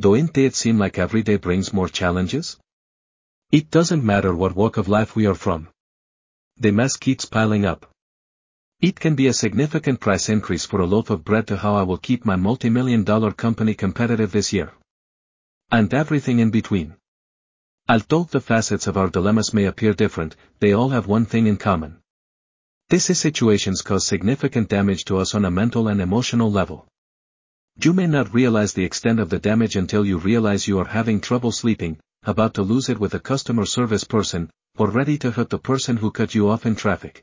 Don't it seem like every day brings more challenges? It doesn't matter what walk of life we are from. The mess keeps piling up. It can be a significant price increase for a loaf of bread to how I will keep my multi-million dollar company competitive this year. And everything in between. Although the facets of our dilemmas may appear different, they all have one thing in common. These situations cause significant damage to us on a mental and emotional level. You may not realize the extent of the damage until you realize you are having trouble sleeping, about to lose it with a customer service person, or ready to hurt the person who cut you off in traffic.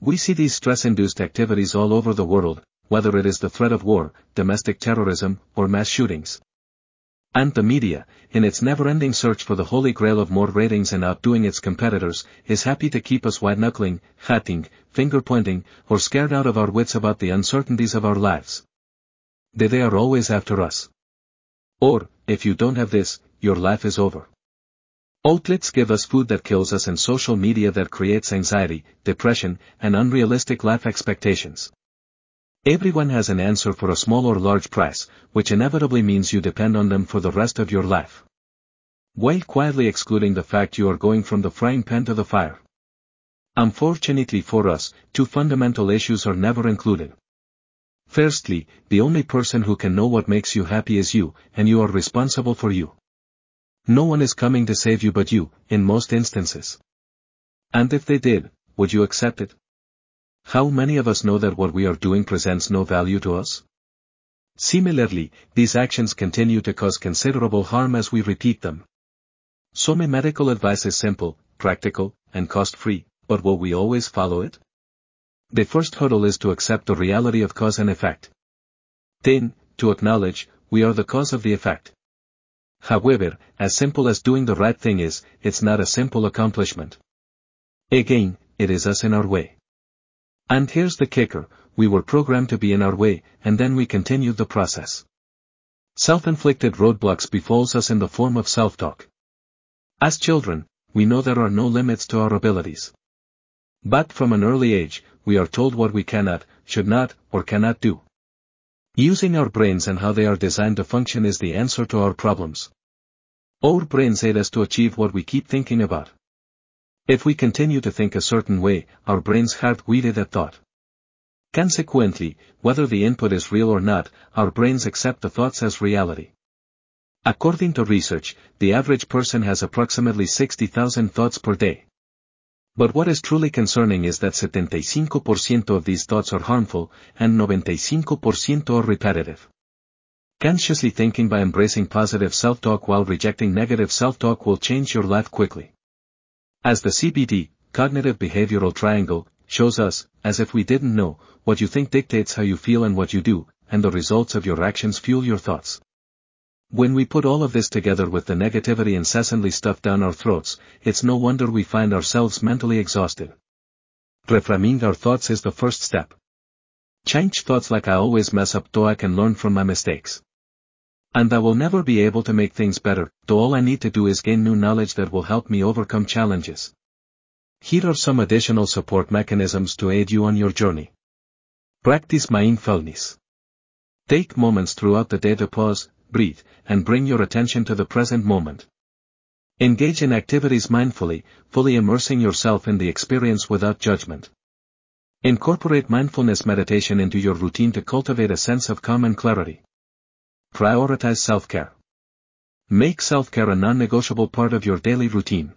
We see these stress-induced activities all over the world, whether it is the threat of war, domestic terrorism, or mass shootings. And the media, in its never-ending search for the holy grail of more ratings and outdoing its competitors, is happy to keep us white-knuckling, hatting, finger-pointing, or scared out of our wits about the uncertainties of our lives. They, they are always after us. Or, if you don't have this, your life is over. Outlets give us food that kills us and social media that creates anxiety, depression, and unrealistic life expectations. Everyone has an answer for a small or large price, which inevitably means you depend on them for the rest of your life. While quietly excluding the fact you are going from the frying pan to the fire. Unfortunately for us, two fundamental issues are never included. Firstly, the only person who can know what makes you happy is you, and you are responsible for you. No one is coming to save you but you, in most instances. And if they did, would you accept it? How many of us know that what we are doing presents no value to us? Similarly, these actions continue to cause considerable harm as we repeat them. Some medical advice is simple, practical, and cost-free, but will we always follow it? The first hurdle is to accept the reality of cause and effect. Then, to acknowledge, we are the cause of the effect. However, as simple as doing the right thing is, it's not a simple accomplishment. Again, it is us in our way. And here's the kicker, we were programmed to be in our way, and then we continued the process. Self-inflicted roadblocks befalls us in the form of self-talk. As children, we know there are no limits to our abilities. But from an early age, we are told what we cannot, should not, or cannot do. Using our brains and how they are designed to function is the answer to our problems. Our brains aid us to achieve what we keep thinking about. If we continue to think a certain way, our brains hard-wired that thought. Consequently, whether the input is real or not, our brains accept the thoughts as reality. According to research, the average person has approximately 60,000 thoughts per day. But what is truly concerning is that 75% of these thoughts are harmful, and 95% are repetitive. Consciously thinking by embracing positive self-talk while rejecting negative self-talk will change your life quickly. As the CBT, cognitive behavioral triangle, shows us, as if we didn't know, what you think dictates how you feel and what you do, and the results of your actions fuel your thoughts. When we put all of this together with the negativity incessantly stuffed down our throats, it's no wonder we find ourselves mentally exhausted. Reframing our thoughts is the first step. Change thoughts like I always mess up though I can learn from my mistakes. And I will never be able to make things better, though all I need to do is gain new knowledge that will help me overcome challenges. Here are some additional support mechanisms to aid you on your journey. Practice mindfulness. Take moments throughout the day to pause, breathe, and bring your attention to the present moment. Engage in activities mindfully, fully immersing yourself in the experience without judgment. Incorporate mindfulness meditation into your routine to cultivate a sense of calm and clarity. Prioritize self-care. Make self-care a non-negotiable part of your daily routine.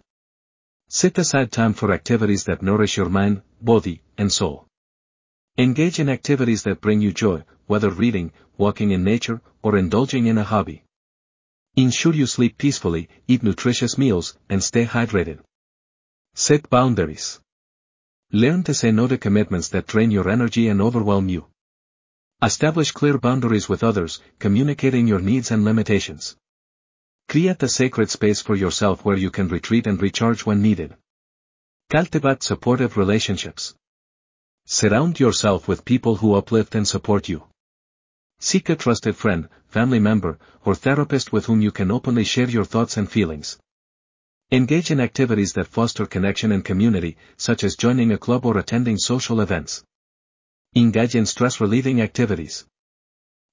Set aside time for activities that nourish your mind, body, and soul. Engage in activities that bring you joy, whether reading, walking in nature, or indulging in a hobby. Ensure you sleep peacefully, eat nutritious meals, and stay hydrated. Set boundaries. Learn to say no to commitments that drain your energy and overwhelm you. Establish clear boundaries with others, communicating your needs and limitations. Create a sacred space for yourself where you can retreat and recharge when needed. Cultivate supportive relationships. Surround yourself with people who uplift and support you. Seek a trusted friend, family member, or therapist with whom you can openly share your thoughts and feelings. Engage in activities that foster connection and community, such as joining a club or attending social events. Engage in stress-relieving activities.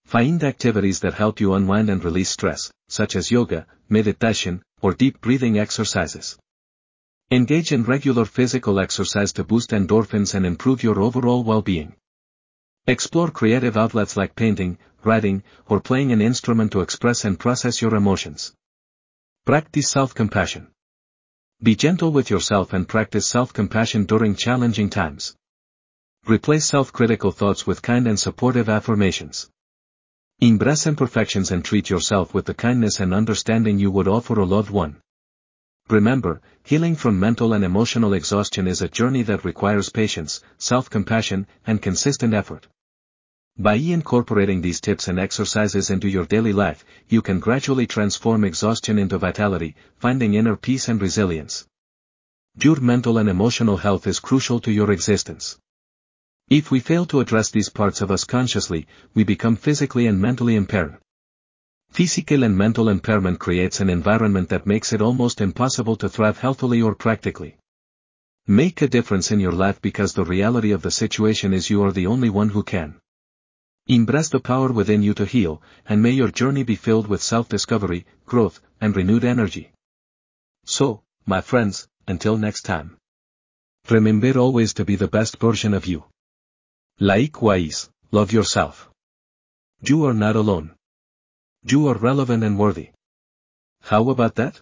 Find activities that help you unwind and release stress, such as yoga, meditation, or deep breathing exercises. Engage in regular physical exercise to boost endorphins and improve your overall well-being. Explore creative outlets like painting, writing, or playing an instrument to express and process your emotions. Practice self-compassion. Be gentle with yourself and practice self-compassion during challenging times. Replace self-critical thoughts with kind and supportive affirmations. Embrace imperfections and treat yourself with the kindness and understanding you would offer a loved one. Remember, healing from mental and emotional exhaustion is a journey that requires patience, self-compassion, and consistent effort. By incorporating these tips and exercises into your daily life, you can gradually transform exhaustion into vitality, finding inner peace and resilience. Your mental and emotional health is crucial to your existence. If we fail to address these parts of us consciously, we become physically and mentally impaired. Physical and mental impairment creates an environment that makes it almost impossible to thrive healthily or practically. Make a difference in your life because the reality of the situation is you are the only one who can. Embrace the power within you to heal, and may your journey be filled with self-discovery, growth, and renewed energy. So, my friends, until next time. Remember always to be the best version of you. Likewise, love yourself. You are not alone. You are relevant and worthy. How about that?